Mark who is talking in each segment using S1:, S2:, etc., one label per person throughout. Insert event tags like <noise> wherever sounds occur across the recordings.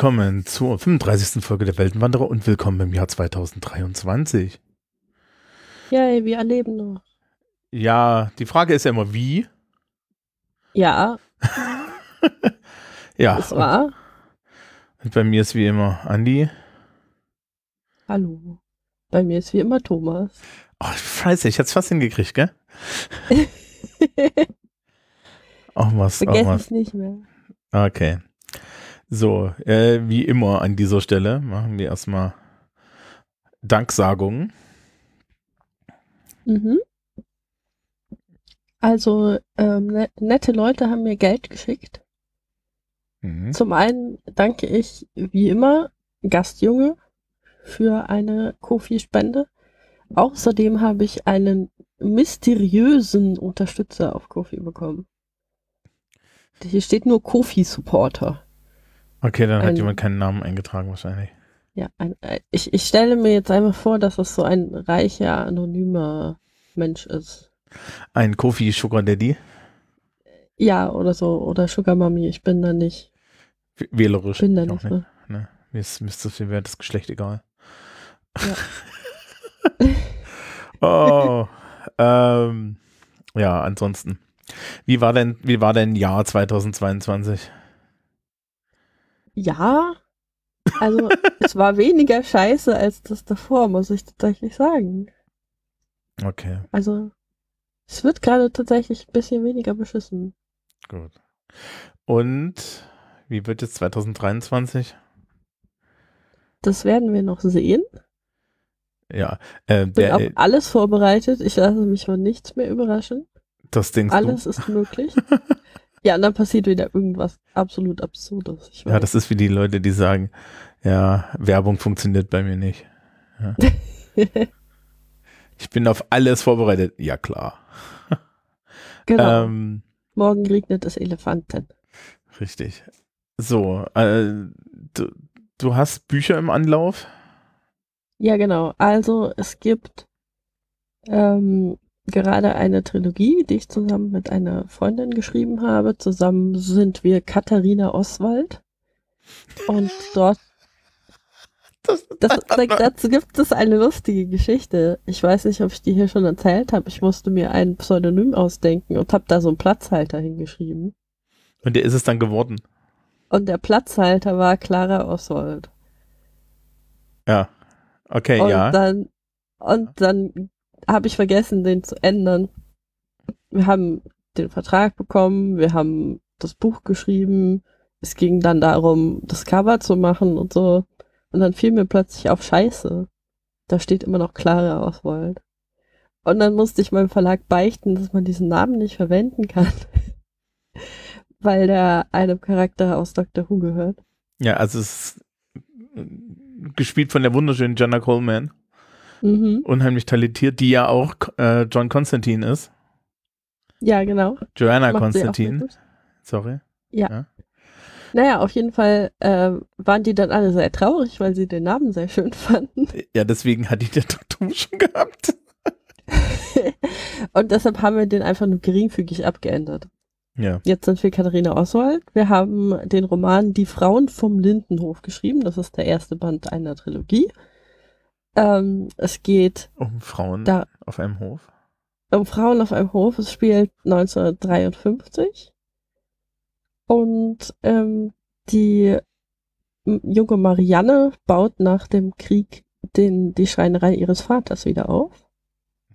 S1: willkommen zur 35. Folge der Weltenwanderer und willkommen im Jahr 2023.
S2: Yay, wir erleben noch.
S1: Ja, die Frage ist ja immer, wie?
S2: Ja. <laughs>
S1: ja.
S2: Das war.
S1: Und bei mir ist wie immer Andi.
S2: Hallo. Bei mir ist wie immer Thomas.
S1: Oh, scheiße, ich hätte es fast hingekriegt, gell? <laughs> auch was, auch was.
S2: es nicht mehr.
S1: Okay. So, äh, wie immer an dieser Stelle machen wir erstmal Danksagungen.
S2: Mhm. Also, ähm, ne nette Leute haben mir Geld geschickt.
S1: Mhm.
S2: Zum einen danke ich, wie immer, Gastjunge für eine Kofi-Spende. Außerdem habe ich einen mysteriösen Unterstützer auf Kofi bekommen. Hier steht nur Kofi-Supporter.
S1: Okay, dann hat
S2: Ein-
S1: jemand keinen Namen eingetragen wahrscheinlich.
S2: Ja, ein, äh, ich, ich stelle mir jetzt einfach vor, dass es so ein reicher, anonymer Mensch ist.
S1: Ein Kofi Sugar Daddy.
S2: Ja, oder so. Oder Sugar Mami. Ich bin da nicht.
S1: Wählerisch.
S2: Bin da nicht. Ne?
S1: Ne? Mir ist, mir ist so viel wert, das Geschlecht egal.
S2: Ja. <laughs>
S1: oh. ähm, ja, ansonsten. Wie war denn, wie war denn Jahr 2022?
S2: Ja. Also, <laughs> es war weniger scheiße als das davor, muss ich tatsächlich sagen.
S1: Okay,
S2: Also, es wird gerade tatsächlich ein bisschen weniger beschissen.
S1: gut. Und wie wird jetzt 2023?
S2: Das werden wir noch sehen.
S1: Ja, äh,
S2: Bin
S1: der,
S2: auf
S1: äh,
S2: alles vorbereitet. Ich lasse mich von nichts mehr überraschen.
S1: das denkst
S2: Alles
S1: du?
S2: ist möglich. <laughs> ja, und dann passiert wieder irgendwas absolut Absurdes.
S1: Ja, das ist wie die Leute, die sagen, ja, Werbung funktioniert bei mir nicht. Ja. <laughs> Ich bin auf alles vorbereitet. Ja, klar.
S2: genau.
S1: Ähm,
S2: Morgen regnet es Elefanten.
S1: richtig. So, äh, du, du hast Bücher im Anlauf?
S2: Ja, genau. Also es gibt ähm, gerade eine Trilogie, die ich zusammen mit einer Freundin geschrieben habe. Zusammen sind wir Katharina Oswald. Und dort,
S1: Das,
S2: das, dazu gibt es eine lustige Geschichte. Ich weiß nicht, ob ich die hier schon erzählt habe. Ich musste mir ein Pseudonym ausdenken und habe da so einen Platzhalter hingeschrieben.
S1: Und der ist es dann geworden.
S2: Und der Platzhalter war Clara Oswald.
S1: Ja. Okay,
S2: Und
S1: ja.
S2: dann, und dann habe ich vergessen, den zu ändern. Wir haben den Vertrag bekommen, wir haben das Buch geschrieben. Es ging dann darum, das Cover zu machen und so. Und dann fiel mir plötzlich auf Scheiße. Da steht immer noch Clara Oswald. Und dann musste ich meinem Verlag beichten, dass man diesen Namen nicht verwenden kann. <laughs> Weil der einem Charakter aus Doctor Who gehört.
S1: Ja, also es ist äh, gespielt von der wunderschönen Jenna Coleman.
S2: Mhm.
S1: Unheimlich talentiert, die ja auch äh, John Constantine ist.
S2: Ja, genau.
S1: Joanna
S2: Macht
S1: Constantine. Sorry.
S2: Naja, auf jeden Fall äh, waren die dann alle sehr traurig, weil sie den Namen sehr schön fanden.
S1: Ja, deswegen hat die der Doktor Who schon gehabt. <laughs>
S2: Und deshalb haben wir den einfach nur geringfügig abgeändert.
S1: Ja.
S2: Jetzt sind wir Katharina Oswald. Wir haben den Roman Die Frauen vom Lindenhof geschrieben. Das ist der erste Band einer Trilogie. Ähm, es geht
S1: Um Frauen
S2: Da-
S1: auf einem Hof.
S2: um Frauen auf einem Hof. Es spielt 1953. Und ähm, die junge Marianne baut nach dem Krieg den, die Schreinerei ihres Vaters wieder auf.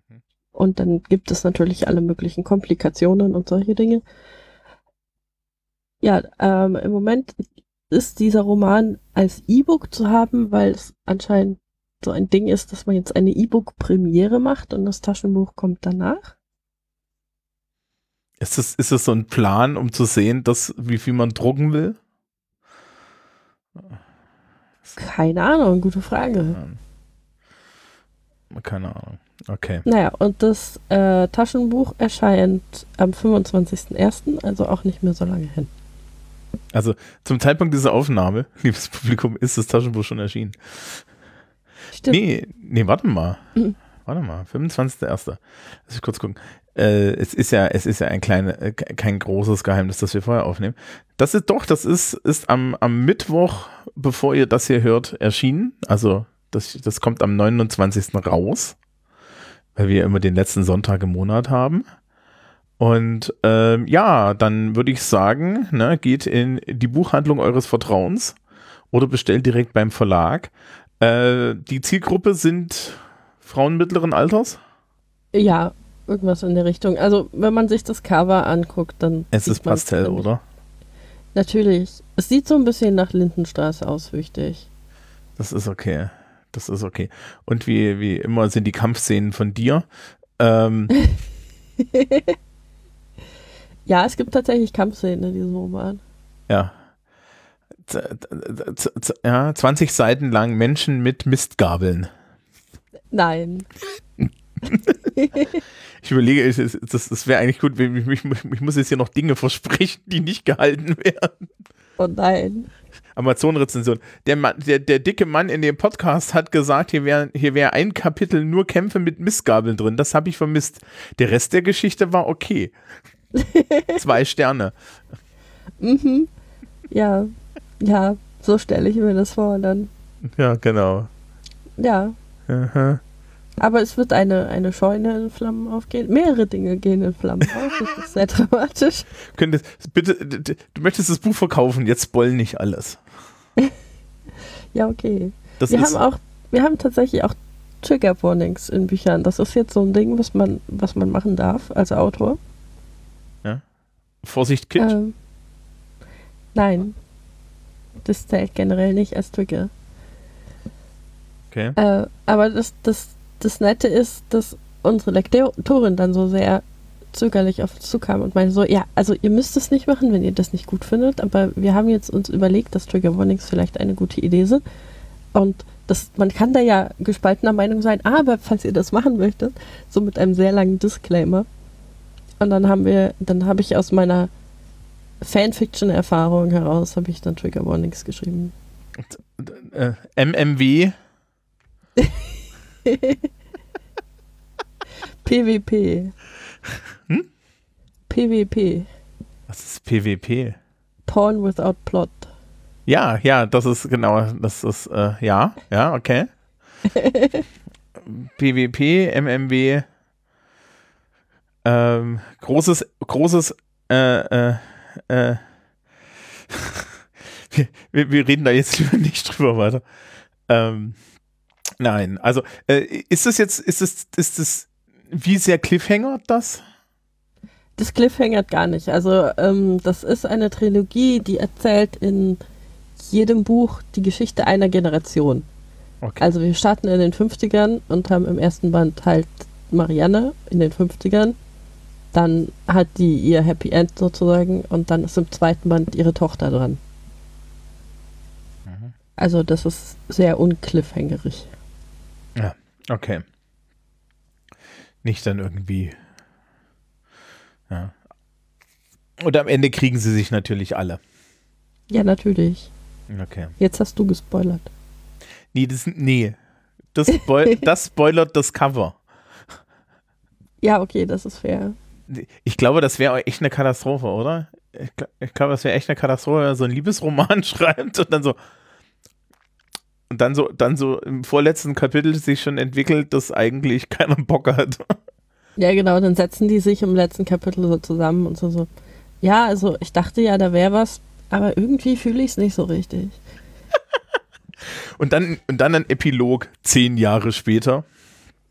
S1: Mhm.
S2: Und dann gibt es natürlich alle möglichen Komplikationen und solche Dinge. Ja, ähm, im Moment ist dieser Roman als E-Book zu haben, weil es anscheinend so ein Ding ist, dass man jetzt eine E-Book-Premiere macht und das Taschenbuch kommt danach.
S1: Ist das, ist das so ein Plan, um zu sehen, dass, wie viel man drucken will?
S2: Keine Ahnung, gute Frage.
S1: Ähm, Keine Ahnung. Okay.
S2: Naja, und das äh, Taschenbuch erscheint am 25.01., also auch nicht mehr so lange hin.
S1: Also zum Zeitpunkt dieser Aufnahme, <laughs> liebes Publikum, ist das Taschenbuch schon erschienen.
S2: Stimmt.
S1: Nee, nee, warte mal. Warte mal, 25.01. Lass ich kurz gucken. Äh, es ist ja, es ist ja ein kleine, äh, ke- kein großes Geheimnis, das wir vorher aufnehmen. Das ist doch, das ist, ist am, am Mittwoch bevor ihr das hier hört, erschienen. Also das, das kommt am 29. raus, weil wir immer den letzten Sonntag im Monat haben. Und ähm, ja, dann würde ich sagen, ne, geht in die Buchhandlung eures Vertrauens oder bestellt direkt beim Verlag. Äh, die Zielgruppe sind Frauen mittleren Alters?
S2: Ja, irgendwas in der Richtung. Also, wenn man sich das Cover anguckt, dann.
S1: Es ist Pastell, oder?
S2: Natürlich. Es sieht so ein bisschen nach Lindenstraße aus, wichtig.
S1: Das ist okay. Das ist okay. Und wie, wie immer sind die Kampfszenen von dir. Ähm, <laughs>
S2: ja, es gibt tatsächlich Kampfszenen in diesem Roman.
S1: Ja. Ja, 20 Seiten lang Menschen mit Mistgabeln.
S2: Nein.
S1: ich überlege, das, das wäre eigentlich gut, ich, ich, ich, muss jetzt hier noch Dinge versprechen, die nicht gehalten werden.
S2: Oh nein.
S1: Amazon-Rezension. Der, der, der dicke Mann in dem Podcast hat gesagt, hier wäre hier wär ein Kapitel nur Kämpfe mit Missgabeln drin. Das habe ich vermisst. Der Rest der Geschichte war okay. <laughs> Zwei Sterne.
S2: Mhm. Ja, ja, so stelle ich mir das vor dann.
S1: Ja, genau.
S2: Ja. Aha. Aber es wird eine, eine Scheune in Flammen aufgehen. Mehrere Dinge gehen in Flammen auf. Das ist <laughs> sehr dramatisch.
S1: Könntest, bitte, du möchtest das Buch verkaufen, jetzt spoil nicht alles. <laughs>
S2: ja, okay. Das wir haben auch, wir haben tatsächlich auch Trigger Warnings in Büchern. Das ist jetzt so ein Ding, was man, was man machen darf als Autor.
S1: Ja. Vorsicht, Kind. Ähm,
S2: nein. Das zählt generell nicht als Trigger.
S1: Okay.
S2: Äh, aber das, das das Nette ist, dass unsere Lektorin dann so sehr zögerlich auf uns zukam und meinte so, ja, also ihr müsst es nicht machen, wenn ihr das nicht gut findet, aber wir haben jetzt uns überlegt, dass Trigger Warnings vielleicht eine gute Idee sind und das, man kann da ja gespaltener Meinung sein, aber falls ihr das machen möchtet, so mit einem sehr langen Disclaimer. Und dann haben wir, dann habe ich aus meiner Fanfiction-Erfahrung heraus, habe ich dann Trigger Warnings geschrieben.
S1: Äh, MMW <laughs>
S2: PWP. Hm? PWP.
S1: Was ist PWP?
S2: Porn without plot.
S1: Ja, ja, das ist genau, das ist, äh, ja, ja, okay. <laughs> PWP, MMW, ähm, großes, großes, äh, äh, äh, <laughs> wir, wir, reden da jetzt <laughs> lieber nicht drüber weiter. Ähm, Nein, also äh, ist das jetzt, ist das, ist das, wie sehr Cliffhanger das?
S2: Das Cliffhangert gar nicht. Also ähm, das ist eine Trilogie, die erzählt in jedem Buch die Geschichte einer Generation. Okay. Also wir starten in den 50ern und haben im ersten Band halt Marianne in den 50ern. Dann hat die ihr Happy End sozusagen und dann ist im zweiten Band ihre Tochter dran. Mhm. Also das ist sehr uncliffhangerig.
S1: Ja, okay. Nicht dann irgendwie. Ja. Und am Ende kriegen sie sich natürlich alle.
S2: Ja, natürlich.
S1: Okay.
S2: Jetzt hast du gespoilert.
S1: Nee, das, nee. Das, Spoil <laughs> das spoilert das Cover.
S2: Ja, okay, das ist fair.
S1: Ich glaube, das wäre echt eine Katastrophe, oder? Ich, ich glaube, das wäre echt eine Katastrophe, wenn er so ein Liebesroman <laughs> schreibt und dann so, und dann so, dann so im vorletzten Kapitel sich schon entwickelt, dass eigentlich keiner Bock hat. <laughs>
S2: Ja, genau, dann setzen die sich im letzten Kapitel so zusammen und so, so. Ja, also ich dachte ja, da wäre was, aber irgendwie fühle ich es nicht so richtig. <laughs>
S1: und dann, und dann ein Epilog zehn Jahre später.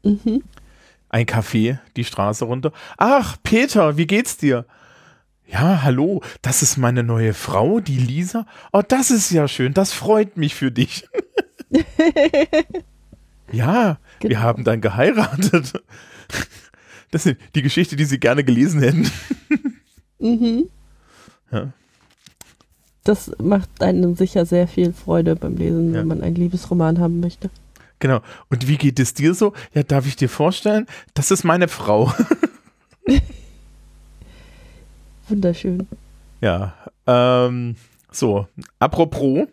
S1: Mhm. Ein Café, die Straße runter. Ach, Peter, wie geht's dir? Ja, hallo, das ist meine neue Frau, die Lisa. Oh, das ist ja schön, das freut mich für dich. <laughs> ja, genau. wir haben dann geheiratet. <laughs> Das ist die Geschichte, die sie gerne gelesen hätten. <laughs>
S2: mhm. Ja. Das macht einem sicher sehr viel Freude beim Lesen, ja. wenn man einen Liebesroman haben möchte.
S1: Genau. Und wie geht es dir so? Ja, darf ich dir vorstellen? Das ist meine Frau. <laughs>
S2: Wunderschön.
S1: Ja. Ähm, so, apropos,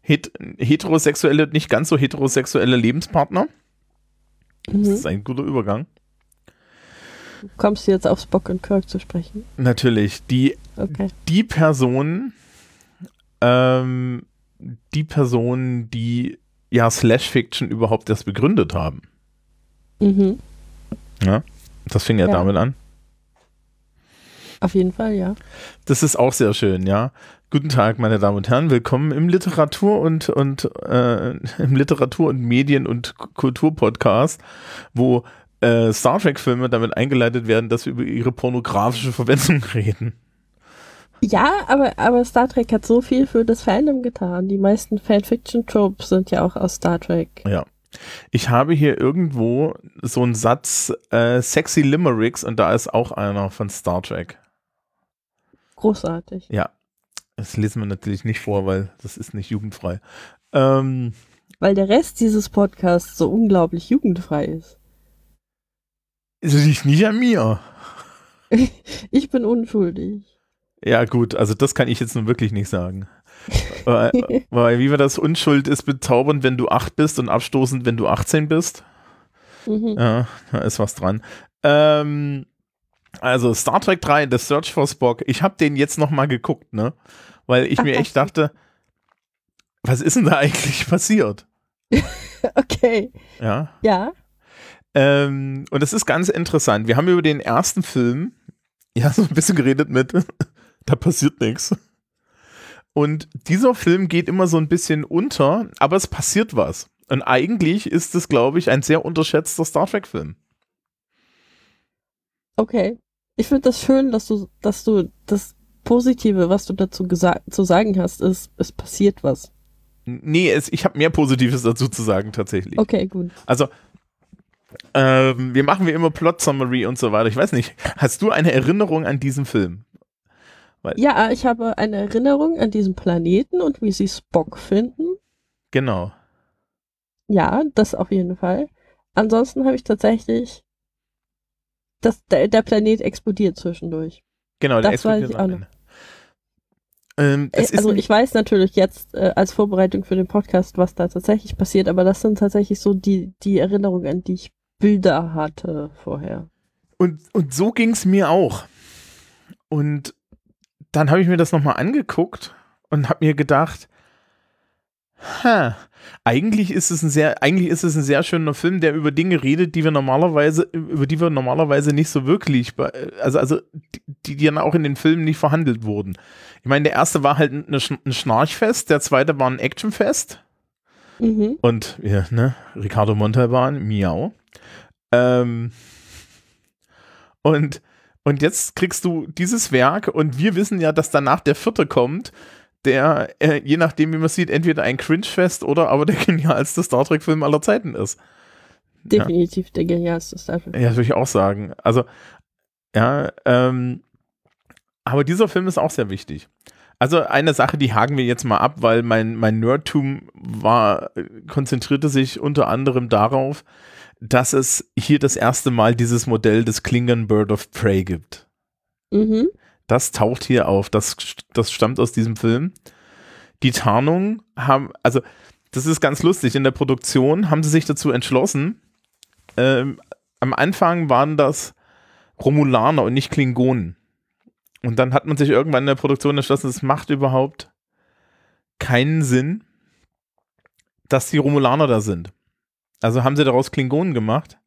S1: het heterosexuelle, nicht ganz so heterosexuelle Lebenspartner. Mhm. Das ist ein guter Übergang.
S2: Kommst du jetzt auf Spock und Kirk zu sprechen?
S1: Natürlich. Die, okay. die Person, ähm, die Personen, die ja Slash Fiction überhaupt erst begründet haben.
S2: Mhm.
S1: Ja, das fing ja,
S2: Ja.
S1: damit an.
S2: Auf jeden Fall, ja.
S1: Das ist auch sehr schön, ja. Guten Tag, meine Damen und Herren. Willkommen im Literatur und und äh, <laughs> im Literatur und Medien und Kulturpodcast, wo äh, Star Trek Filme damit eingeleitet werden, dass wir über ihre pornografische Verwendung <laughs> reden.
S2: Ja, aber, aber Star Trek hat so viel für das Fandom getan. Die meisten Fanfiction-Tropes sind ja auch aus Star Trek.
S1: Ja. Ich habe hier irgendwo so einen Satz äh, sexy Limericks und da ist auch einer von Star Trek.
S2: Großartig.
S1: Ja. Das lesen wir natürlich nicht vor, weil das ist nicht jugendfrei. Ähm,
S2: Weil der Rest dieses Podcasts so unglaublich jugendfrei ist.
S1: es liegt nicht an mir. <laughs>
S2: Ich bin unschuldig.
S1: Ja, gut, also das kann ich jetzt nun wirklich nicht sagen. weil, <laughs> weil, wie war das? Unschuld ist bezaubernd, wenn du 8 bist und abstoßend, wenn du 18 bist.
S2: Mhm.
S1: Ja, da ist was dran. Ähm, also Star Trek 3, The Search for Spock. Ich habe den jetzt noch mal geguckt, ne? Weil ich
S2: Ach,
S1: mir echt dachte, was ist denn da <laughs> eigentlich passiert? <laughs>
S2: Okay.
S1: Ja.
S2: Ja.
S1: Ähm, und es ist ganz interessant. Wir haben über den ersten Film ja so ein bisschen geredet mit, da passiert nichts. Und dieser Film geht immer so ein bisschen unter, aber es passiert was. Und eigentlich ist es, glaube ich, ein sehr unterschätzter Star Trek-Film.
S2: Okay. Ich finde das schön, dass du, dass du das Positive, was du dazu zu sagen hast, ist, es passiert was.
S1: Nee, es, ich habe mehr Positives dazu zu sagen, tatsächlich.
S2: Okay, gut.
S1: Also, ähm, wir machen wie immer Plot Summary und so weiter. Ich weiß nicht, hast du eine Erinnerung an diesen Film?
S2: Ja, ich habe eine Erinnerung an diesen Planeten und wie sie Spock finden.
S1: Genau.
S2: Ja, das auf jeden Fall. Ansonsten habe ich tatsächlich, dass der, der Planet explodiert zwischendurch.
S1: Genau, der
S2: Das weiß
S1: explodiert
S2: ich
S1: am
S2: auch noch.
S1: Ähm,
S2: Äh, also ich weiß natürlich jetzt äh, als Vorbereitung für den Podcast, was da tatsächlich passiert, aber das sind tatsächlich so die, die Erinnerungen, an die ich Bilder hatte vorher.
S1: Und, und so ging es mir auch. Und dann habe ich mir das nochmal angeguckt und habe mir gedacht, ha, eigentlich ist es ein sehr, eigentlich ist es ein sehr schöner Film, der über Dinge redet, die wir normalerweise, über die wir normalerweise nicht so wirklich, also, also die, die dann auch in den Filmen nicht verhandelt wurden. Ich meine, der erste war halt eine, ein Schnarchfest, der zweite war ein Actionfest.
S2: Mhm.
S1: Und ja, ne, Ricardo Montalban, miau. Ähm, und, und jetzt kriegst du dieses Werk und wir wissen ja, dass danach der vierte kommt, der, äh, je nachdem, wie man sieht, entweder ein Cringe-Fest oder aber der <laughs> genialste Star Trek-Film aller Zeiten ist.
S2: Definitiv der genialste Star Trek.
S1: Ja, würde ich auch sagen. Also, ja, ähm, aber dieser Film ist auch sehr wichtig. Also eine Sache, die haken wir jetzt mal ab, weil mein, mein Nerdtum war, konzentrierte sich unter anderem darauf, dass es hier das erste Mal dieses Modell des Klingon Bird of Prey gibt.
S2: Mhm.
S1: Das taucht hier auf. Das, das stammt aus diesem Film. Die Tarnung haben, also das ist ganz lustig. In der Produktion haben sie sich dazu entschlossen. Ähm, am Anfang waren das Romulaner und nicht Klingonen. Und dann hat man sich irgendwann in der Produktion entschlossen, es macht überhaupt keinen Sinn, dass die Romulaner da sind. Also haben sie daraus Klingonen gemacht.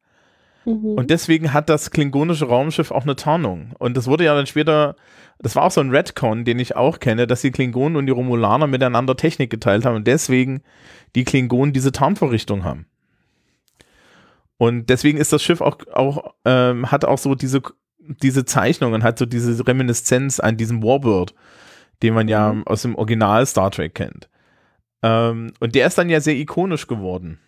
S2: Mhm.
S1: Und deswegen hat das klingonische Raumschiff auch eine Tarnung. Und das wurde ja dann später, das war auch so ein Redcon, den ich auch kenne, dass die Klingonen und die Romulaner miteinander Technik geteilt haben und deswegen die Klingonen diese Tarnvorrichtung haben. Und deswegen ist das Schiff auch, auch ähm, hat auch so diese, diese Zeichnung und hat so diese Reminiszenz an diesen Warbird, den man ja
S2: Mhm.
S1: aus dem Original Star Trek kennt. Ähm, und der ist dann ja sehr ikonisch geworden.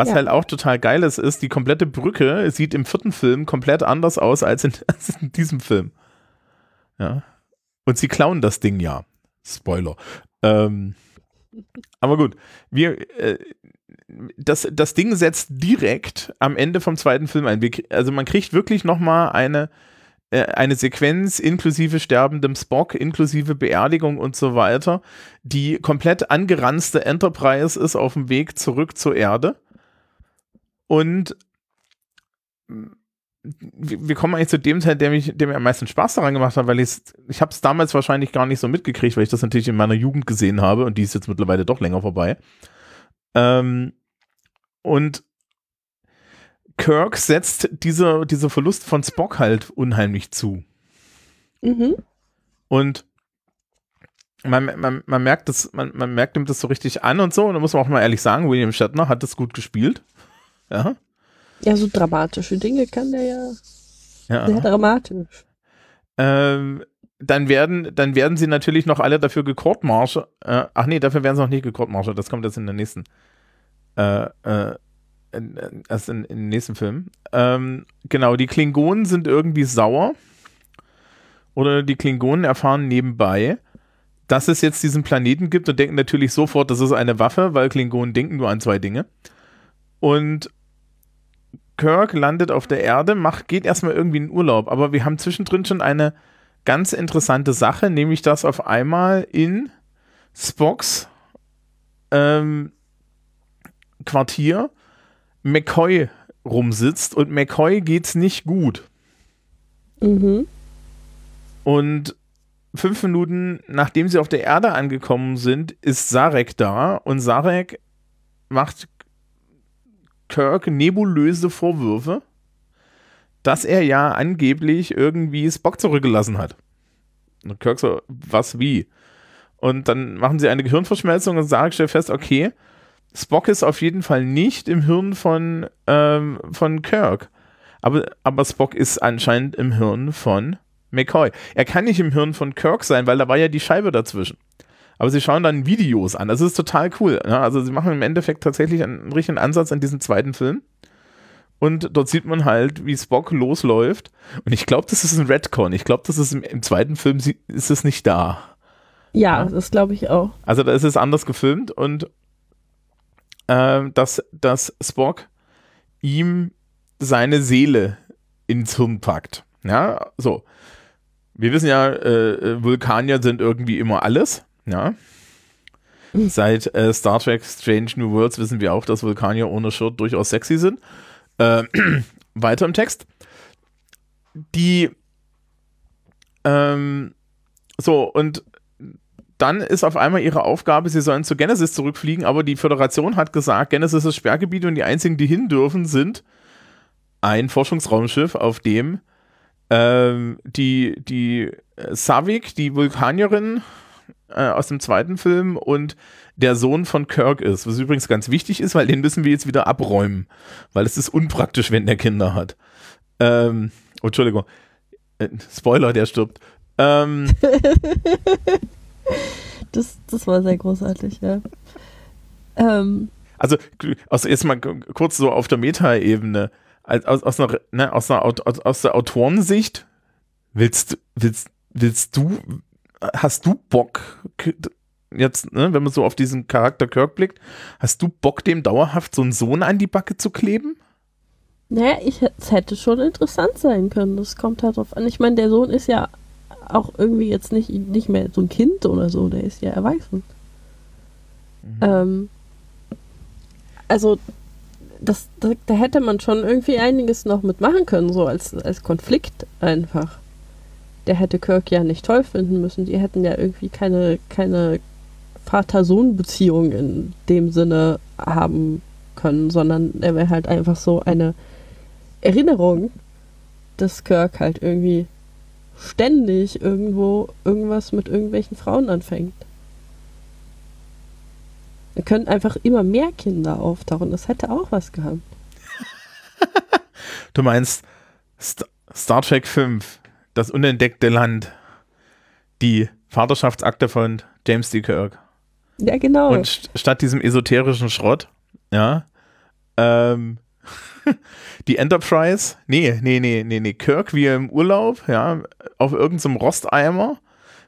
S1: Was
S2: Ja.
S1: halt auch total geil ist, ist, die komplette Brücke sieht im vierten Film komplett anders aus als in, <laughs> als in diesem Film. Ja. Und sie klauen das Ding ja. Spoiler. Ähm, aber gut, wir, äh, das, das Ding setzt direkt am Ende vom zweiten Film ein. Wir, also man kriegt wirklich nochmal eine, äh, eine Sequenz inklusive sterbendem Spock, inklusive Beerdigung und so weiter, die komplett angeranzte Enterprise ist auf dem Weg zurück zur Erde. Und wir kommen eigentlich zu dem Teil, der, mich, der mir am meisten Spaß daran gemacht hat, weil ich ich habe es damals wahrscheinlich gar nicht so mitgekriegt, weil ich das natürlich in meiner Jugend gesehen habe und die ist jetzt mittlerweile doch länger vorbei. Ähm, und Kirk setzt dieser, dieser Verlust von Spock halt unheimlich zu.
S2: Mhm.
S1: Und man, man, man merkt das, man, man merkt ihm das so richtig an und so. Und da muss man auch mal ehrlich sagen, William Shatner hat das gut gespielt. Ja.
S2: Ja, so dramatische Dinge kann der ja.
S1: ja.
S2: Sehr dramatisch.
S1: Ähm, dann werden, dann werden sie natürlich noch alle dafür gecourtmarschert. Äh, ach nee, dafür werden sie noch nicht gecourtmarschert. Das kommt jetzt in der nächsten. Äh, äh, erst in, in, in, nächsten Film. Ähm, genau, die Klingonen sind irgendwie sauer. Oder die Klingonen erfahren nebenbei, dass es jetzt diesen Planeten gibt und denken natürlich sofort, das ist eine Waffe, weil Klingonen denken nur an zwei Dinge. Und Kirk landet auf der Erde, macht, geht erstmal irgendwie in Urlaub, aber wir haben zwischendrin schon eine ganz interessante Sache, nämlich dass auf einmal in Spocks ähm, Quartier McCoy rumsitzt und McCoy geht's nicht gut.
S2: Mhm.
S1: Und fünf Minuten nachdem sie auf der Erde angekommen sind, ist Sarek da und Sarek macht Kirk nebulöse Vorwürfe, dass er ja angeblich irgendwie Spock zurückgelassen hat. Und Kirk so, was wie? Und dann machen sie eine Gehirnverschmelzung und Sarek stellt fest, okay, Spock ist auf jeden Fall nicht im Hirn von, ähm, von Kirk. Aber, aber Spock ist anscheinend im Hirn von McCoy. Er kann nicht im Hirn von Kirk sein, weil da war ja die Scheibe dazwischen. Aber sie schauen dann Videos an. Das ist total cool. Ja? Also sie machen im Endeffekt tatsächlich einen richtigen Ansatz an diesem zweiten Film. Und dort sieht man halt, wie Spock losläuft. Und ich glaube, das ist ein Redcon. Ich glaube, das ist im, im, zweiten Film ist es nicht da.
S2: Ja, ja? das glaube ich auch.
S1: Also da ist es anders gefilmt und äh, dass, dass Spock ihm seine Seele ins Hirn packt. Ja, so. Wir wissen ja, äh, äh Vulkanier sind irgendwie immer alles. Ja. Seit äh, Star Trek Strange New Worlds wissen wir auch, dass Vulkanier ohne Shirt durchaus sexy sind. Äh, <clears throat> weiter im Text. Die ähm, so, und dann ist auf einmal ihre Aufgabe, sie sollen zu Genesis zurückfliegen, aber die Föderation hat gesagt, Genesis ist Sperrgebiet und die einzigen, die hin dürfen, sind ein Forschungsraumschiff, auf dem ähm, die, die äh, Savik, die Vulkanierin, äh, aus dem zweiten Film und der Sohn von Kirk ist, was übrigens ganz wichtig ist, weil den müssen wir jetzt wieder abräumen, weil es ist unpraktisch, wenn der Kinder hat. Ähm, oh, Entschuldigung, äh, Spoiler, der stirbt. Ähm, <laughs>
S2: das, das war sehr großartig, ja. Ähm.
S1: Also, also jetzt mal kurz so auf der Meta-Ebene, aus, aus, einer, ne, aus, einer, aus, aus der Autorensicht, willst, willst, willst du hast du Bock, jetzt, ne, wenn man so auf diesen Charakter Kirk blickt, hast du Bock, dem dauerhaft so einen Sohn an die Backe zu kleben?
S2: Naja, ich, es hätte schon interessant sein können. Das kommt halt drauf an. Ich meine, der Sohn ist ja auch irgendwie jetzt nicht, nicht mehr so ein Kind oder so, der ist ja erwachsen. Mhm. Ähm, also, das, da, da hätte man schon irgendwie einiges noch mitmachen können, so als, als Konflikt einfach der hätte Kirk ja nicht toll finden müssen. Die hätten ja irgendwie keine, keine Vater-Sohn-Beziehung in dem Sinne haben können, sondern er wäre halt einfach so eine Erinnerung, dass Kirk halt irgendwie ständig irgendwo irgendwas mit irgendwelchen Frauen anfängt. Er können einfach immer mehr Kinder auftauchen. Das hätte auch was gehabt. <laughs>
S1: du meinst St Star Trek 5 das unentdeckte Land, die Vaterschaftsakte von James D. Kirk.
S2: Ja, genau.
S1: Und st statt diesem esoterischen Schrott, ja, ähm, <laughs> die Enterprise, nee, nee, nee, nee, nee, Kirk wie im Urlaub, ja, auf irgendeinem Rosteimer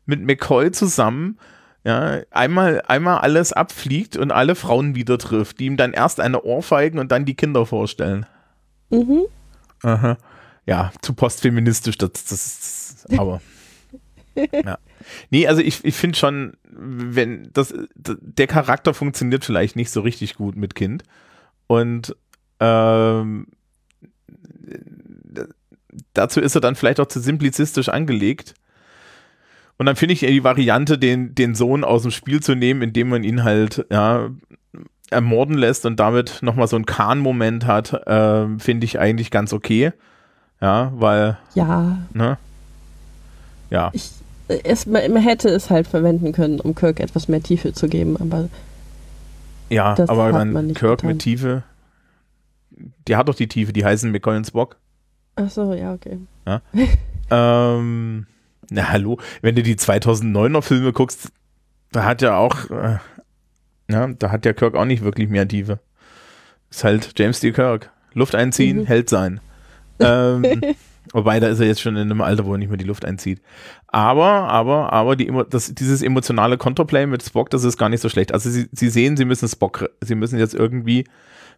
S1: mit McCoy zusammen, ja, einmal, einmal alles abfliegt und alle Frauen wieder trifft, die ihm dann erst eine Ohrfeigen und dann die Kinder vorstellen.
S2: Mhm.
S1: Aha ja, zu postfeministisch, das, das ist, aber. <laughs> ja. Nee, also ich, ich finde schon, wenn das, der Charakter funktioniert vielleicht nicht so richtig gut mit Kind. Und ähm, dazu ist er dann vielleicht auch zu simplizistisch angelegt. Und dann finde ich die Variante, den, den Sohn aus dem Spiel zu nehmen, indem man ihn halt ja, ermorden lässt und damit nochmal so einen Kahn-Moment hat, äh, finde ich eigentlich ganz okay. Ja, weil.
S2: Ja.
S1: Ne? Ja.
S2: Ich, es, man hätte es halt verwenden können, um Kirk etwas mehr Tiefe zu geben, aber.
S1: Ja, aber man Kirk getan. mit Tiefe. Die hat doch die Tiefe, die heißen McCoy und Spock.
S2: Ach so, ja, okay.
S1: Ja. <laughs> ähm, na hallo, wenn du die 2009er Filme guckst, da hat ja auch, äh, ja, da hat der Kirk auch nicht wirklich mehr Tiefe. Ist halt James D. Kirk. Luft einziehen, mhm. Held sein. Ähm, <laughs> wobei, da ist er jetzt schon in einem Alter, wo er nicht mehr die Luft einzieht. Aber, aber, aber die, das, dieses emotionale Counterplay mit Spock, das ist gar nicht so schlecht. Also sie, sie sehen, sie müssen Spock, sie müssen jetzt irgendwie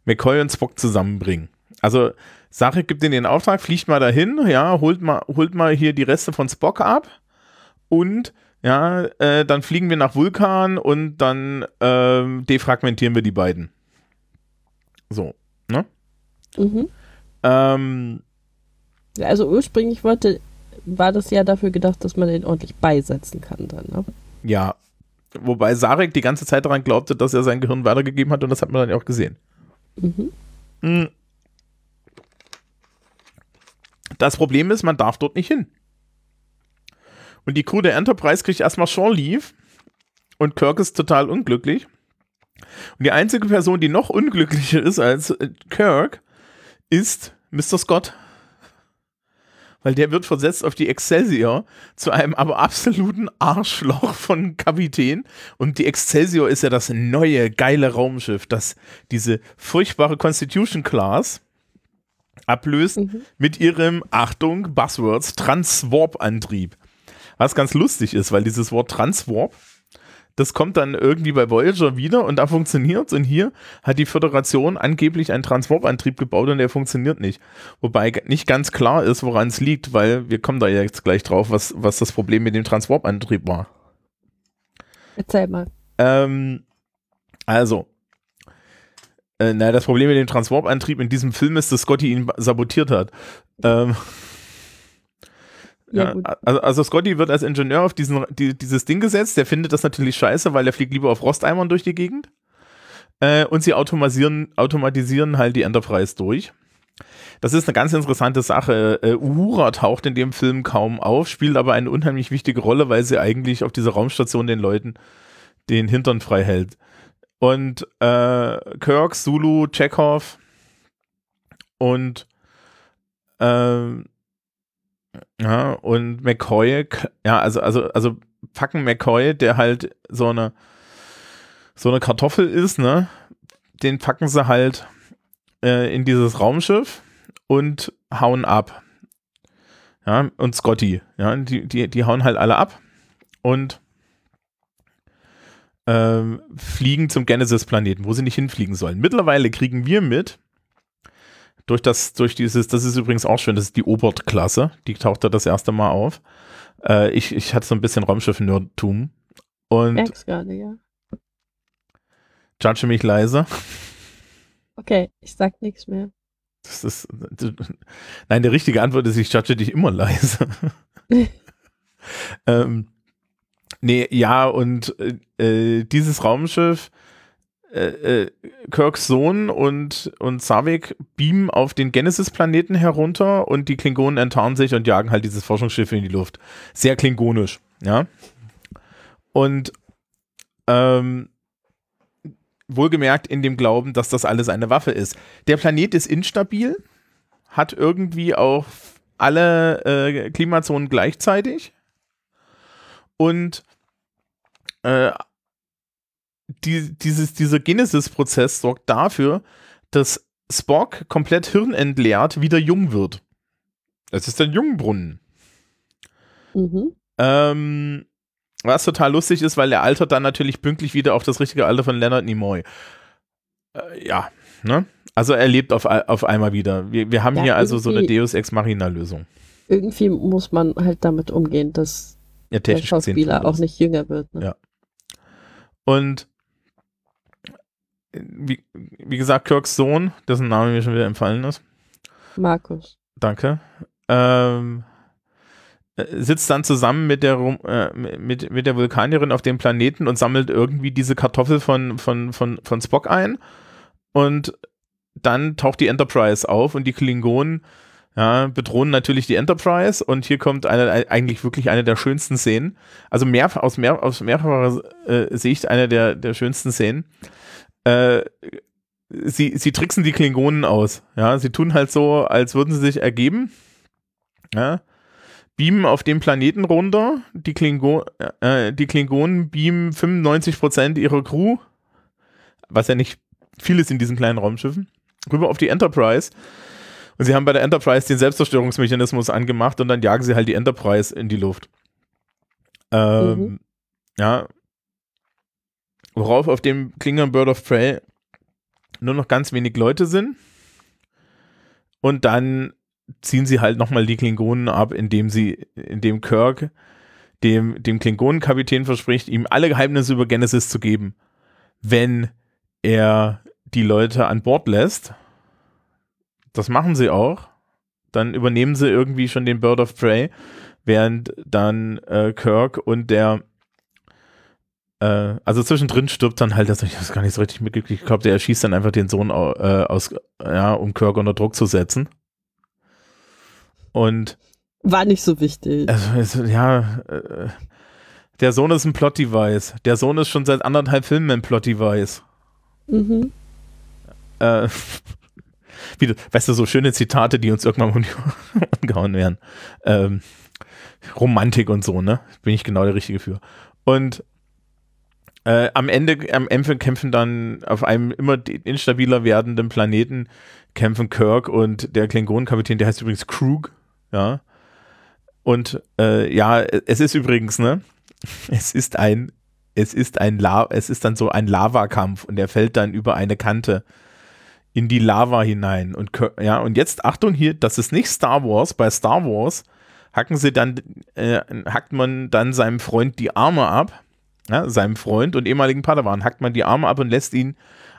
S1: McCoy und Spock zusammenbringen. Also Sache gibt ihnen den Auftrag, fliegt mal dahin, ja, holt mal, holt mal hier die Reste von Spock ab und ja, äh, dann fliegen wir nach Vulkan und dann äh, defragmentieren wir die beiden. So, ne?
S2: Mhm.
S1: Ähm,
S2: also ursprünglich wollte, war das ja dafür gedacht, dass man den ordentlich beisetzen kann dann, ne?
S1: Ja. Wobei Sarek die ganze Zeit daran glaubte, dass er sein Gehirn weitergegeben hat und das hat man dann ja auch gesehen.
S2: Mhm.
S1: Hm. Das Problem ist, man darf dort nicht hin. Und die Crew der Enterprise kriegt erstmal Shore Leave und Kirk ist total unglücklich. Und die einzige Person, die noch unglücklicher ist als äh, Kirk, ist Mr. Scott. Weil der wird versetzt auf die Excelsior zu einem aber absoluten Arschloch von Kapitän. Und die Excelsior ist ja das neue, geile Raumschiff, das diese furchtbare Constitution Class ablöst mhm. mit ihrem, Achtung, Buzzwords, Transwarp-Antrieb. Was ganz lustig ist, weil dieses Wort Transwarp, das kommt dann irgendwie bei Voyager wieder und da funktioniert Und hier hat die Föderation angeblich einen Transwarp-Antrieb gebaut und der funktioniert nicht. Wobei nicht ganz klar ist, woran es liegt, weil wir kommen da jetzt gleich drauf, was, was das Problem mit dem Transwarp-Antrieb war.
S2: Erzähl mal.
S1: Ähm, also, äh, naja, das Problem mit dem Transwarp-Antrieb in diesem Film ist, dass Scotty ihn sabotiert hat. Ähm, ja, also, also, Scotty wird als Ingenieur auf diesen, die, dieses Ding gesetzt. Der findet das natürlich scheiße, weil er fliegt lieber auf Rosteimern durch die Gegend. Äh, und sie automatisieren, automatisieren halt die Enterprise durch. Das ist eine ganz interessante Sache. Äh, Uhura taucht in dem Film kaum auf, spielt aber eine unheimlich wichtige Rolle, weil sie eigentlich auf dieser Raumstation den Leuten den Hintern frei hält. Und äh, Kirk, Zulu, Chekhov und äh, ja, und McCoy, ja, also, also, also packen McCoy, der halt so eine, so eine Kartoffel ist, ne? Den packen sie halt äh, in dieses Raumschiff und hauen ab. Ja, und Scotty, ja, die, die, die hauen halt alle ab und ähm, fliegen zum Genesis-Planeten, wo sie nicht hinfliegen sollen. Mittlerweile kriegen wir mit, durch das, durch dieses, das ist übrigens auch schön, das ist die Obert-Klasse, die taucht da das erste Mal auf. Äh, ich, ich hatte so ein bisschen Raumschiff-Nerdtum. Und.
S2: Merk's gerade, ja.
S1: Judge mich leise.
S2: Okay, ich sag nichts mehr.
S1: Das ist. Nein, die richtige Antwort ist, ich judge dich immer leise. <laughs> ähm, nee, ja, und äh, dieses Raumschiff äh, äh, Kirks Sohn und, und Savik beamen auf den Genesis-Planeten herunter und die Klingonen enttarnen sich und jagen halt dieses Forschungsschiff in die Luft. Sehr klingonisch, ja. Und ähm, wohlgemerkt in dem Glauben, dass das alles eine Waffe ist. Der Planet ist instabil, hat irgendwie auch alle äh, Klimazonen gleichzeitig und äh, die, dieses, dieser Genesis-Prozess sorgt dafür, dass Spock komplett hirnentleert wieder jung wird. Es ist ein Jungbrunnen.
S2: Mhm.
S1: Ähm, was total lustig ist, weil er altert dann natürlich pünktlich wieder auf das richtige Alter von Leonard Nimoy. Äh, ja, ne? Also er lebt auf, auf einmal wieder. Wir, wir haben ja, hier also so eine Deus Ex Machina-Lösung.
S2: Irgendwie muss man halt damit umgehen, dass
S1: ja, der
S2: Schauspieler auch nicht jünger wird. Ne?
S1: Ja. Und wie, wie gesagt, Kirks Sohn, dessen Name mir schon wieder empfallen ist.
S2: Markus.
S1: Danke. ähm, äh, sitzt dann zusammen mit der, äh, mit, mit der Vulkanierin auf dem Planeten und sammelt irgendwie diese Kartoffel von, von, von, von Spock ein. Und dann taucht die Enterprise auf und die Klingonen ja, bedrohen natürlich die Enterprise und hier kommt eine, eigentlich wirklich eine der schönsten Szenen. Also mehr, aus, mehr, aus mehrfacher äh, Sicht eine der, der schönsten Szenen. Äh, sie, sie tricksen die Klingonen aus. Ja, sie tun halt so, als würden sie sich ergeben. Ja, beamen auf dem Planeten runter. Die, Klingo äh, die Klingonen beamen 95% ihrer Crew, was ja nicht viel ist in diesen kleinen Raumschiffen, rüber auf die Enterprise. Und sie haben bei der Enterprise den Selbstzerstörungsmechanismus angemacht und dann jagen sie halt die Enterprise in die Luft. Ähm, mhm. Ja. Worauf auf dem Klingon Bird of Prey nur noch ganz wenig Leute sind. Und dann ziehen sie halt nochmal die Klingonen ab, indem sie, indem Kirk dem, dem Klingonenkapitän verspricht, ihm alle Geheimnisse über Genesis zu geben, wenn er die Leute an Bord lässt. Das machen sie auch. Dann übernehmen sie irgendwie schon den Bird of Prey, während dann äh, Kirk und der äh, also zwischendrin stirbt dann halt, das ich das gar nicht so richtig mitgekriegt, ich glaube, der erschießt dann einfach den Sohn äh, aus, ja, um Kirk unter Druck zu setzen. Und
S2: war nicht so wichtig.
S1: Also, ja, äh, der Sohn ist ein Plot-Device. Der Sohn ist schon seit anderthalb Filmen ein Plot-Device. Mhm. Äh, <laughs> wie, weißt du, so schöne Zitate, die uns irgendwann mal <laughs> umgehauen werden. Ähm, Romantik und so, ne? Bin ich genau der Richtige für. Und äh, am Ende, am Ende kämpfen dann auf einem immer instabiler werdenden Planeten kämpfen Kirk und der Klingonenkapitän, der heißt übrigens Krug, ja. Und äh, ja, es ist übrigens, ne? <laughs> Es ist ein, es ist ein La es ist dann so ein Lavakampf und er fällt dann über eine Kante in die Lava hinein. Und ja, und jetzt Achtung hier, das ist nicht Star Wars. Bei Star Wars hacken sie dann, äh, hackt man dann seinem Freund die Arme ab, ja, seinem Freund und ehemaligen Padawan, hackt man die Arme ab und lässt ihn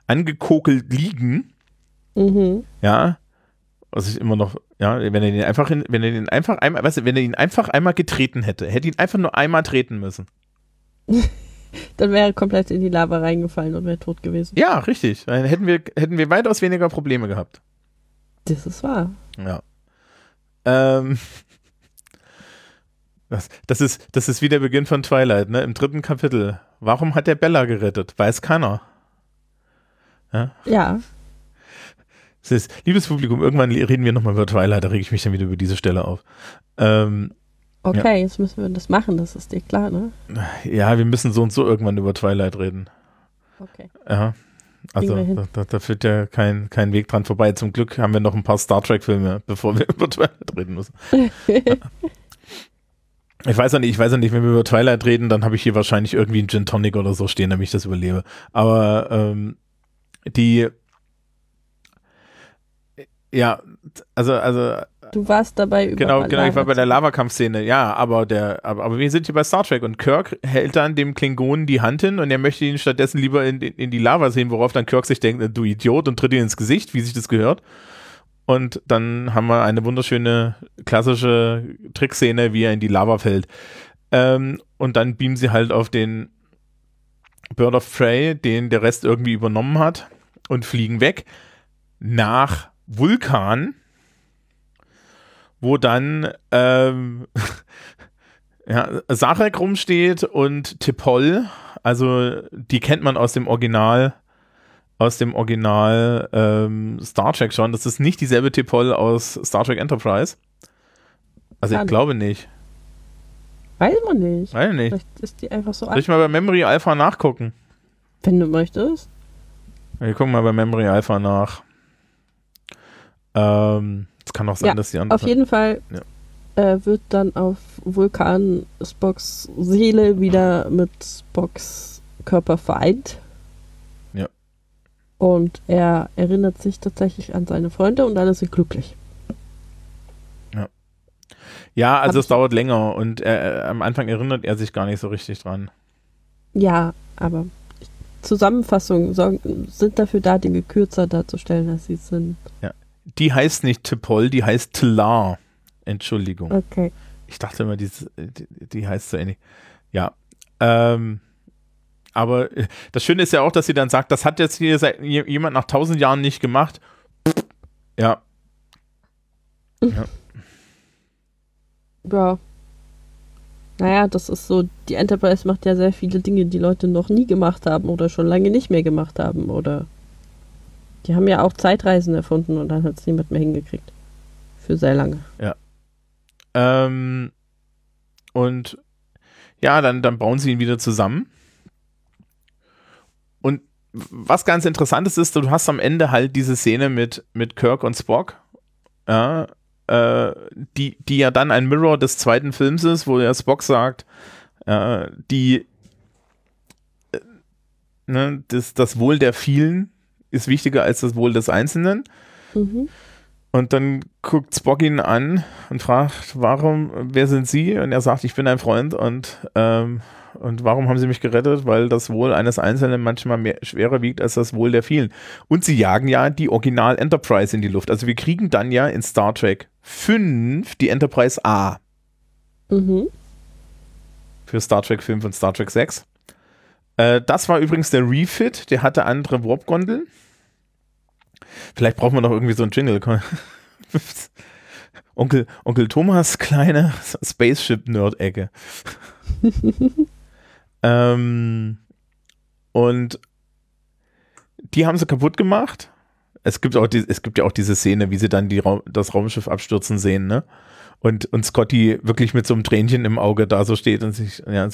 S1: angekokelt liegen. Mhm. Ja, was ich immer noch, ja, wenn er den einfach, in, wenn er den einfach einmal, weißt du, wenn er ihn einfach einmal getreten hätte, hätte ihn einfach nur einmal treten müssen. <laughs>
S2: Dann wäre er komplett in die Lava reingefallen und wäre tot gewesen.
S1: Ja, richtig. Dann hätten wir, hätten wir weitaus weniger Probleme gehabt.
S2: Das ist wahr.
S1: Ja. Ähm, das, das, ist, das ist wie der Beginn von Twilight, ne? Im dritten Kapitel. Warum hat der Bella gerettet? Weiß keiner.
S2: Ja. ja.
S1: Ist, liebes Publikum, irgendwann reden wir nochmal über Twilight, da rege ich mich dann wieder über diese Stelle auf. Ähm,
S2: okay, ja. jetzt müssen wir das machen, das ist dir klar, ne?
S1: Ja, wir müssen so und so irgendwann über Twilight reden.
S2: Okay.
S1: Ja. Also da, da, da, führt ja kein, kein Weg dran vorbei. Zum Glück haben wir noch ein paar Star Trek-Filme, bevor wir <laughs> über Twilight reden müssen. ja. <laughs> Ich weiß ja nicht, ich weiß ja nicht, wenn wir über Twilight reden, dann habe ich hier wahrscheinlich irgendwie einen Gin Tonic oder so stehen, damit ich das überlebe. Aber ähm, die ja, also, also.
S2: Du warst dabei
S1: über Genau, genau, ich war bei der Lavakampfszene, ja, aber der, aber, aber wir sind hier bei Star Trek und Kirk hält dann dem Klingonen die Hand hin und er möchte ihn stattdessen lieber in, in, in die Lava sehen, worauf dann Kirk sich denkt, du Idiot, und tritt ihn ins Gesicht, wie sich das gehört. Und dann haben wir eine wunderschöne klassische Trickszene, wie er in die Lava fällt. Ähm, und dann beamen sie halt auf den Bird of Prey, den der Rest irgendwie übernommen hat, und fliegen weg nach Vulkan, wo dann ähm, <laughs> ja, Sarek rumsteht und Tipol, also die kennt man aus dem Original, aus dem Original ähm, Star Trek schon. Das ist nicht dieselbe Tipol aus Star Trek Enterprise. Also ich glaube nicht.
S2: Weiß man nicht.
S1: Weiß nicht.
S2: Vielleicht ist die einfach so
S1: Soll ich mal bei Memory Alpha nachgucken?
S2: Wenn du möchtest.
S1: Wir gucken mal bei Memory Alpha nach. Ähm, es kann auch sein,
S2: ja,
S1: dass die andere.
S2: Auf jeden Fall ja. äh, wird dann auf Vulkan Spocks Seele wieder mit Spocks Körper vereint. Und er erinnert sich tatsächlich an seine Freunde und alle sind glücklich.
S1: Ja. Ja, also Hab es dauert länger und er, am Anfang erinnert er sich gar nicht so richtig dran.
S2: Ja, aber Zusammenfassungen sind dafür da, Dinge kürzer darzustellen, als sie sind.
S1: Ja die heißt nicht Tipol, die heißt Tlar. Entschuldigung.
S2: Okay.
S1: Ich dachte immer, die, die, die heißt so ähnlich. Ja. Ähm, aber äh, das Schöne ist ja auch, dass sie dann sagt, das hat jetzt hier seit, jemand nach tausend Jahren nicht gemacht. Ja.
S2: Ja. ja. Naja, das ist so, die Enterprise macht ja sehr viele Dinge, die Leute noch nie gemacht haben oder schon lange nicht mehr gemacht haben. Oder die haben ja auch Zeitreisen erfunden und dann hat es niemand mehr hingekriegt. Für sehr lange.
S1: Ja. Ähm, und ja, dann, dann bauen sie ihn wieder zusammen. Was ganz interessant ist, ist, du hast am Ende halt diese Szene mit, mit Kirk und Spock. Ja, äh, die, die ja dann ein Mirror des zweiten Films ist, wo der Spock sagt, äh, die äh, ne, das, das Wohl der vielen ist wichtiger als das Wohl des Einzelnen. Mhm. Und dann guckt Spock ihn an und fragt, warum, wer sind Sie? Und er sagt, ich bin ein Freund und, ähm, und warum haben Sie mich gerettet? Weil das Wohl eines Einzelnen manchmal mehr, schwerer wiegt als das Wohl der vielen. Und sie jagen ja die Original Enterprise in die Luft. Also wir kriegen dann ja in Star Trek 5 die Enterprise A. Mhm. Für Star Trek 5 und Star Trek 6. Äh, das war übrigens der Refit, der hatte andere Warp-Gondeln. Vielleicht brauchen wir noch irgendwie so ein Jingle. Onkel, Onkel Thomas kleine Spaceship-Nerd-Ecke. <laughs> ähm, und die haben sie kaputt gemacht. Es gibt, auch die, es gibt ja auch diese Szene, wie sie dann die Raum, das Raumschiff abstürzen sehen, ne? Und, und Scotty wirklich mit so einem Tränchen im Auge da so steht und sich, ja,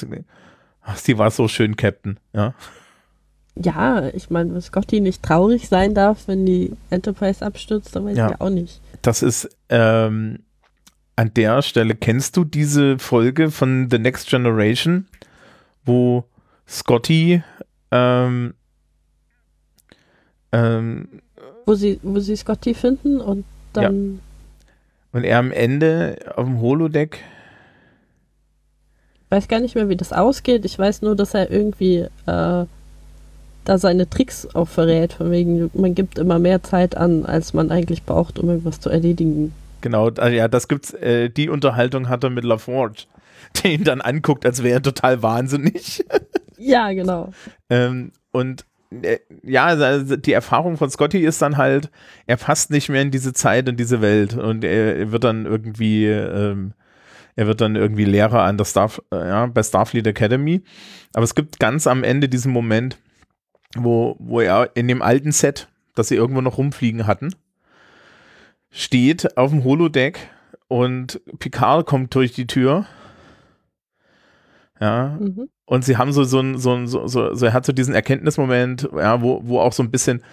S1: ach, sie war so schön, Captain, ja.
S2: Ja, ich meine, wenn Scotty nicht traurig sein darf, wenn die Enterprise abstürzt, dann weiß ja. ich auch nicht.
S1: Das ist ähm, an der Stelle, kennst du diese Folge von The Next Generation, wo Scotty ähm,
S2: ähm, wo sie, wo sie Scotty finden und dann. Ja.
S1: Und er am Ende auf dem Holodeck.
S2: Ich weiß gar nicht mehr, wie das ausgeht. Ich weiß nur, dass er irgendwie äh, da seine Tricks auch verrät, von wegen, man gibt immer mehr Zeit an, als man eigentlich braucht, um irgendwas zu erledigen.
S1: Genau, also ja, das gibt's, äh, die Unterhaltung hat er mit LaForge, <laughs> der ihn dann anguckt, als wäre er total wahnsinnig. <laughs>
S2: ja, genau.
S1: ähm, und äh, ja, also die Erfahrung von Scotty ist dann halt, er passt nicht mehr in diese Zeit und diese Welt und er, er wird dann irgendwie, ähm, er wird dann irgendwie Lehrer an der Starf, äh, ja, bei Starfleet Academy. Aber es gibt ganz am Ende diesen Moment, wo, wo er in dem alten Set, das sie irgendwo noch rumfliegen hatten, steht auf dem Holodeck und Picard kommt durch die Tür. Ja. Mhm. Und sie haben so, so, ein, so, so, so, so, er hat so diesen Erkenntnismoment, ja, wo, wo auch so ein bisschen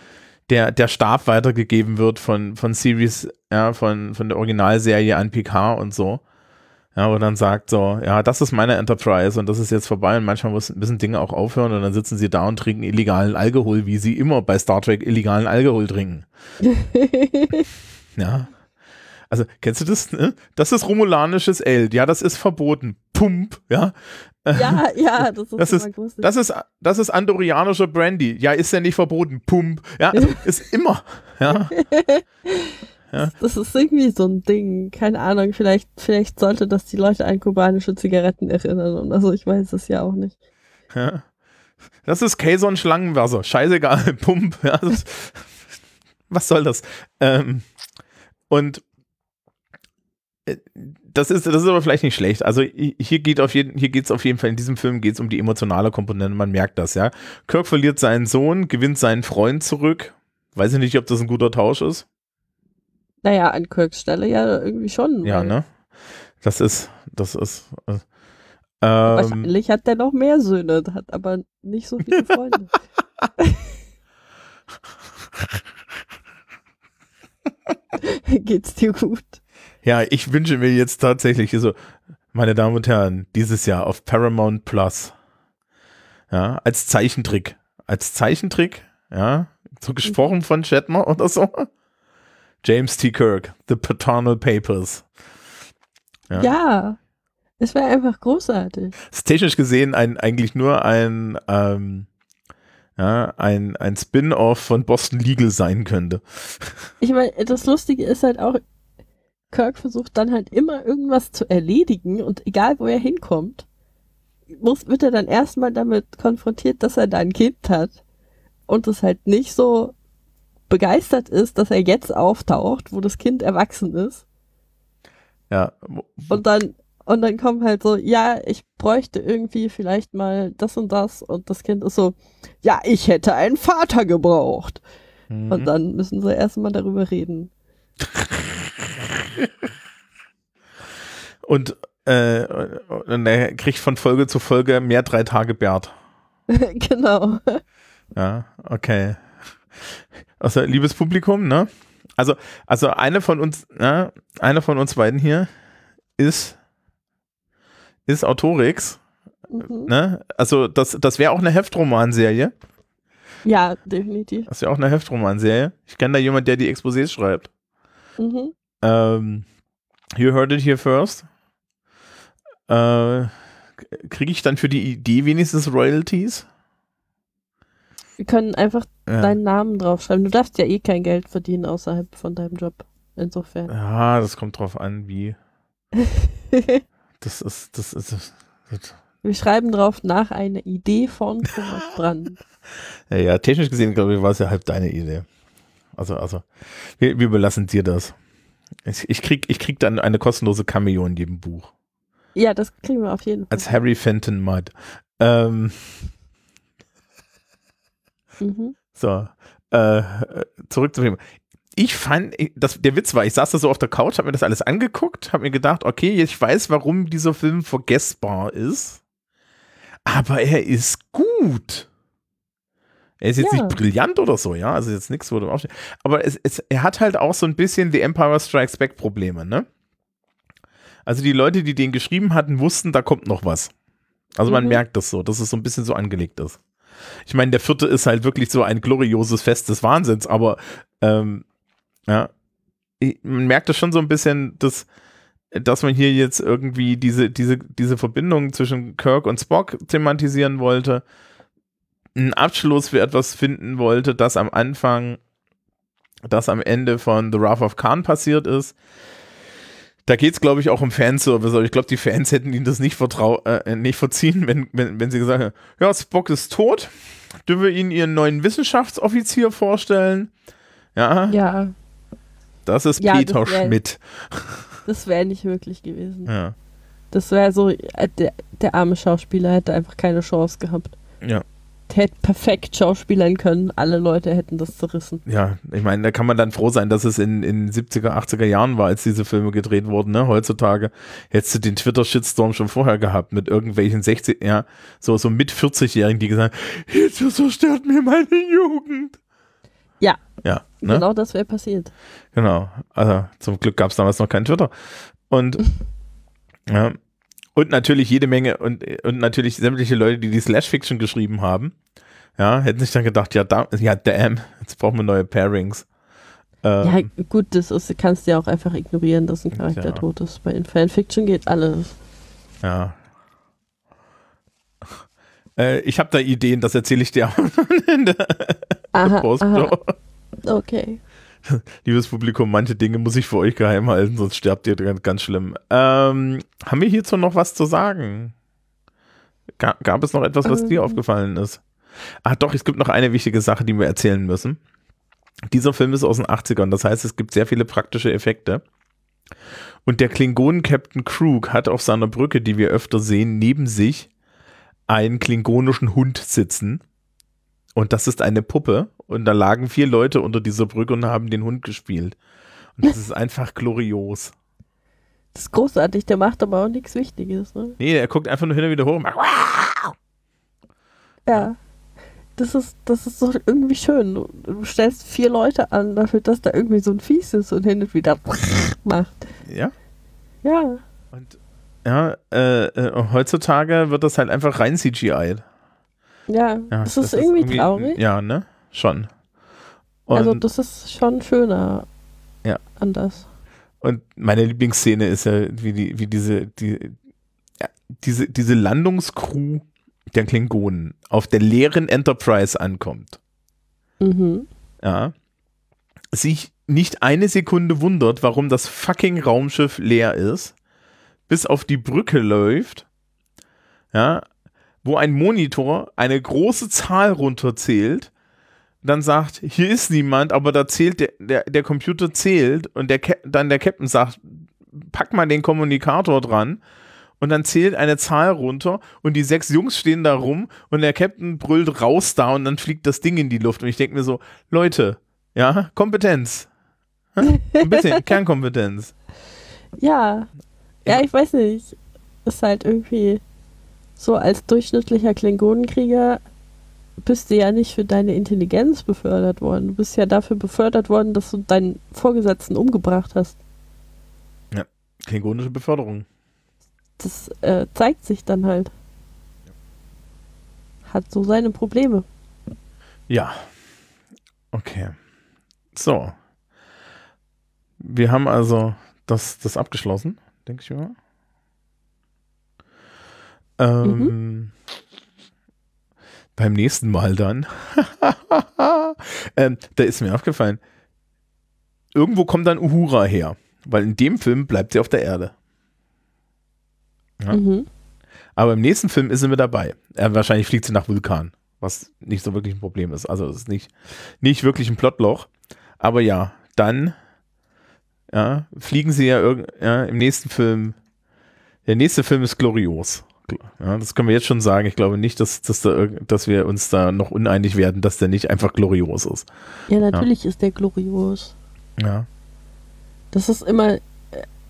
S1: der, der Stab weitergegeben wird von, von Series, ja, von, von der Originalserie an Picard und so. Ja, und dann sagt so, ja, das ist meine Enterprise und das ist jetzt vorbei und manchmal müssen Dinge auch aufhören und dann sitzen sie da und trinken illegalen Alkohol, wie sie immer bei Star Trek illegalen Alkohol trinken. <laughs> ja. Also, kennst du das? Ne? Das ist romulanisches Ale. Ja, das ist verboten. Pump, ja.
S2: Ja, ja, <laughs> das ist,
S1: das ist, das ist, das ist andorianischer Brandy. Ja, ist ja nicht verboten. Pump. Ja, also <laughs> ist immer. Ja.
S2: Ja. Das ist irgendwie so ein Ding. Keine Ahnung, vielleicht, vielleicht sollte das die Leute an kubanische Zigaretten erinnern. Und also ich weiß es ja auch nicht.
S1: Ja. Das ist und Schlangenwasser. Scheißegal. <laughs> Pump. Ja, das, <laughs> was soll das? Ähm, und äh, das ist, das ist aber vielleicht nicht schlecht. Also hier geht auf jeden, hier geht es auf jeden Fall, in diesem Film geht es um die emotionale Komponente, man merkt das, ja. Kirk verliert seinen Sohn, gewinnt seinen Freund zurück. Weiß ich nicht, ob das ein guter Tausch ist.
S2: Naja, an Kirks Stelle ja irgendwie schon.
S1: Ja, ne? Das ist, das ist. Äh,
S2: ähm, Wahrscheinlich hat der noch mehr Söhne, hat aber nicht so viele Freunde. <laughs> Geht's dir gut?
S1: Ja, ich wünsche mir jetzt tatsächlich so, meine Damen und Herren, dieses Jahr auf Paramount Plus. Ja, als Zeichentrick. Als Zeichentrick, ja, so gesprochen von Shatner oder so. James T. Kirk, The Paternal Papers.
S2: Ja, ja es wäre einfach großartig.
S1: ist technisch gesehen ein, eigentlich nur ein, ähm, ja, ein, ein Spin-off von Boston Legal sein könnte.
S2: Ich meine, das Lustige ist halt auch, Kirk versucht dann halt immer irgendwas zu erledigen und egal wo er hinkommt, muss, wird er dann erstmal damit konfrontiert, dass er da ein Kind hat und es halt nicht so begeistert ist, dass er jetzt auftaucht, wo das Kind erwachsen ist.
S1: Ja.
S2: Und dann, und dann kommt halt so, ja, ich bräuchte irgendwie vielleicht mal das und das und das Kind ist so, ja, ich hätte einen Vater gebraucht. Mhm. Und dann müssen sie erstmal darüber reden.
S1: und, äh, und er kriegt von Folge zu Folge mehr drei Tage Bert. <laughs>
S2: genau.
S1: Ja, okay. Also, liebes Publikum, ne? Also, also eine von uns, ne, eine von uns beiden hier ist, ist Autorix. Mhm. Ne? Also, das, das wäre auch eine Heftromanserie.
S2: Ja, definitiv.
S1: Das wäre auch eine Heftromanserie. Ich kenne da jemand, der die Exposés schreibt. Mhm. Ähm, you heard it here first. Äh, Kriege ich dann für die Idee wenigstens Royalties?
S2: Wir können einfach ja. deinen Namen draufschreiben. Du darfst ja eh kein Geld verdienen außerhalb von deinem Job. Insofern.
S1: Ja, das kommt drauf an, wie. <laughs> das ist, das ist. Das,
S2: das. Wir schreiben drauf nach einer Idee von Thomas <laughs> Brand.
S1: ja, ja, technisch gesehen, glaube ich, war es ja halb deine Idee. Also, also, wir, wir überlassen dir das. Ich, ich, krieg, ich krieg dann eine kostenlose Cameo in jedem Buch.
S2: Ja, das kriegen wir auf jeden Fall.
S1: Als Harry Fenton Mudd. Ähm, Mhm. So, äh, zurück zum Thema. Ich fand, das, der Witz war, ich saß da so auf der Couch, hab mir das alles angeguckt, hab mir gedacht, okay, ich weiß, warum dieser Film vergessbar ist, aber er ist gut. Er ist jetzt ja. nicht brillant oder so, ja, also jetzt nichts, wo du aufstehst. Aber es, es, er hat halt auch so ein bisschen The Empire Strikes Back Probleme, ne? Also die Leute, die den geschrieben hatten, wussten, da kommt noch was. Also man mhm. merkt das so, dass es so ein bisschen so angelegt ist. Ich meine, der vierte ist halt wirklich so ein glorioses Fest des Wahnsinns, aber ähm, ja, man merkt das schon so ein bisschen, dass, dass man hier jetzt irgendwie diese, diese, diese Verbindung zwischen Kirk und Spock thematisieren wollte, einen Abschluss für etwas finden wollte, das am Anfang, das am Ende von The Wrath of Khan passiert ist da geht es, glaube ich, auch um Fanservice, aber ich glaube, die Fans hätten ihnen das nicht, vertrau äh, nicht verziehen, wenn, wenn, wenn sie gesagt hätten, ja, Spock ist tot, dürfen wir ihnen ihren neuen Wissenschaftsoffizier vorstellen? Ja.
S2: Ja.
S1: Das ist ja, Peter das wär, Schmidt.
S2: Das wäre nicht möglich gewesen.
S1: Ja.
S2: Das wäre so, äh, der, der arme Schauspieler hätte einfach keine Chance gehabt.
S1: Ja
S2: hätte perfekt schauspielern können. Alle Leute hätten das zerrissen.
S1: Ja, ich meine, da kann man dann froh sein, dass es in, in 70er, 80er Jahren war, als diese Filme gedreht wurden. Ne? Heutzutage hättest du den Twitter-Shitstorm schon vorher gehabt mit irgendwelchen 60, ja, so, so mit 40-Jährigen, die gesagt haben, jetzt zerstört mir meine Jugend.
S2: Ja.
S1: Ja. Ne?
S2: Genau das wäre passiert.
S1: Genau. Also zum Glück gab es damals noch kein Twitter. Und <laughs> ja, und natürlich jede Menge und, und natürlich sämtliche Leute, die die Slash-Fiction geschrieben haben, ja, hätten sich dann gedacht, ja, da, ja, damn, jetzt brauchen wir neue Pairings.
S2: Ähm, ja, gut, das ist, kannst du ja auch einfach ignorieren, dass ein Charakter ja. tot ist. Bei Fanfiction geht alles.
S1: Ja. Äh, ich habe da Ideen, das erzähle ich dir <laughs> in der
S2: aha, aha. Okay. <laughs>
S1: liebes Publikum, manche Dinge muss ich für euch geheim halten, sonst sterbt ihr ganz, ganz schlimm. Ähm, haben wir hierzu noch was zu sagen? Ga gab es noch etwas, was ähm. dir aufgefallen ist? Ah, doch, es gibt noch eine wichtige Sache, die wir erzählen müssen. Dieser Film ist aus den 80ern, das heißt, es gibt sehr viele praktische Effekte. Und der Klingonen-Captain Krug hat auf seiner Brücke, die wir öfter sehen, neben sich einen klingonischen Hund sitzen. Und das ist eine Puppe. Und da lagen vier Leute unter dieser Brücke und haben den Hund gespielt. Und das ist einfach glorios.
S2: Das ist großartig, der macht aber auch nichts Wichtiges, ne?
S1: Nee, er guckt einfach nur hin und wieder hoch und macht.
S2: Ja. Das ist, das ist so irgendwie schön. Du, du stellst vier Leute an dafür, dass da irgendwie so ein Fies ist und hin und wieder <laughs> macht.
S1: Ja?
S2: Ja.
S1: Und ja, äh, äh, heutzutage wird das halt einfach rein CGI.
S2: Ja, ja das, das ist, irgendwie, irgendwie traurig.
S1: Ja, ne? Schon.
S2: Und also das ist schon schöner.
S1: Ja.
S2: Anders.
S1: Und meine Lieblingsszene ist ja, wie die, wie diese, die, ja, diese, diese Landungscrew der Klingonen auf der leeren Enterprise ankommt.
S2: Mhm.
S1: Ja. Sich nicht eine Sekunde wundert, warum das fucking Raumschiff leer ist, bis auf die Brücke läuft, ja, wo ein Monitor eine große Zahl runterzählt, dann sagt, hier ist niemand, aber da zählt der, der, der Computer zählt und der dann der Captain sagt, pack mal den Kommunikator dran und dann zählt eine Zahl runter und die sechs Jungs stehen da rum und der Captain brüllt raus da und dann fliegt das Ding in die Luft und ich denke mir so, Leute, ja, Kompetenz. Ein bisschen <laughs> Kernkompetenz.
S2: Ja. Ja, ich weiß nicht. Ist halt irgendwie so als durchschnittlicher Klingonenkrieger bist du ja nicht für deine Intelligenz befördert worden. Du bist ja dafür befördert worden, dass du deinen Vorgesetzten umgebracht hast.
S1: Ja, klingonische Beförderung.
S2: Das äh, zeigt sich dann halt. Hat so seine Probleme.
S1: Ja. Okay. So. Wir haben also das, das abgeschlossen, denke ich mal. Ähm, mhm. Beim nächsten Mal dann. <laughs> ähm, da ist mir aufgefallen, irgendwo kommt dann Uhura her, weil in dem Film bleibt sie auf der Erde. Ja? Mhm. Aber im nächsten Film ist sie mit dabei. Äh, wahrscheinlich fliegt sie nach Vulkan, was nicht so wirklich ein Problem ist. Also es ist nicht, nicht wirklich ein Plotloch. Aber ja, dann ja, fliegen sie ja, ja im nächsten Film. Der nächste Film ist glorios. Ja, das können wir jetzt schon sagen. Ich glaube nicht, dass, dass, da, dass wir uns da noch uneinig werden, dass der nicht einfach glorios ist.
S2: Ja, natürlich ja. ist der glorios.
S1: Ja.
S2: Das ist immer,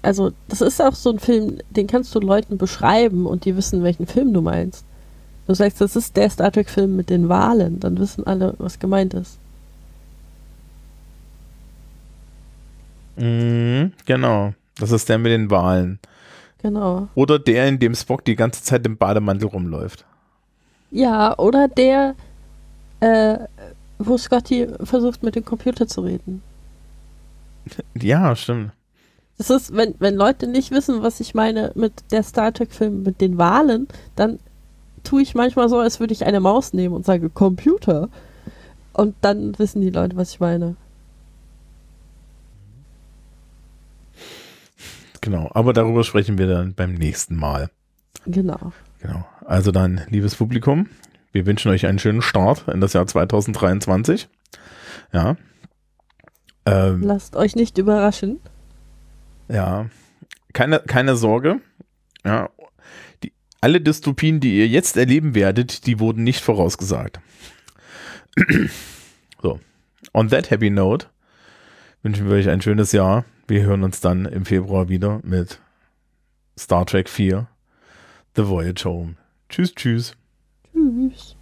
S2: also das ist auch so ein Film, den kannst du Leuten beschreiben und die wissen, welchen Film du meinst. Du sagst, das ist der Star Trek-Film mit den Wahlen, dann wissen alle, was gemeint ist.
S1: Mhm, genau. Das ist der mit den Wahlen.
S2: Genau.
S1: Oder der, in dem Spock die ganze Zeit im Bademantel rumläuft.
S2: Ja, oder der, äh, wo Scotty versucht, mit dem Computer zu reden. <laughs>
S1: Ja, stimmt.
S2: Das ist, wenn, wenn Leute nicht wissen, was ich meine mit der Star Trek-Film, mit den Wahlen, dann tue ich manchmal so, als würde ich eine Maus nehmen und sage Computer. Und dann wissen die Leute, was ich meine.
S1: Genau, aber darüber sprechen wir dann beim nächsten Mal.
S2: Genau.
S1: Genau. Also dann, liebes Publikum, wir wünschen euch einen schönen Start in das Jahr 2023. Ja.
S2: Ähm, Lasst euch nicht überraschen.
S1: Ja. Keine, keine Sorge. Ja. Die, alle Dystopien, die ihr jetzt erleben werdet, die wurden nicht vorausgesagt. so. On that happy note wünschen wir euch ein schönes Jahr. Wir hören uns dann im Februar wieder mit Star Trek 4, The Voyage Home. Tschüss, tschüss.
S2: Tschüss.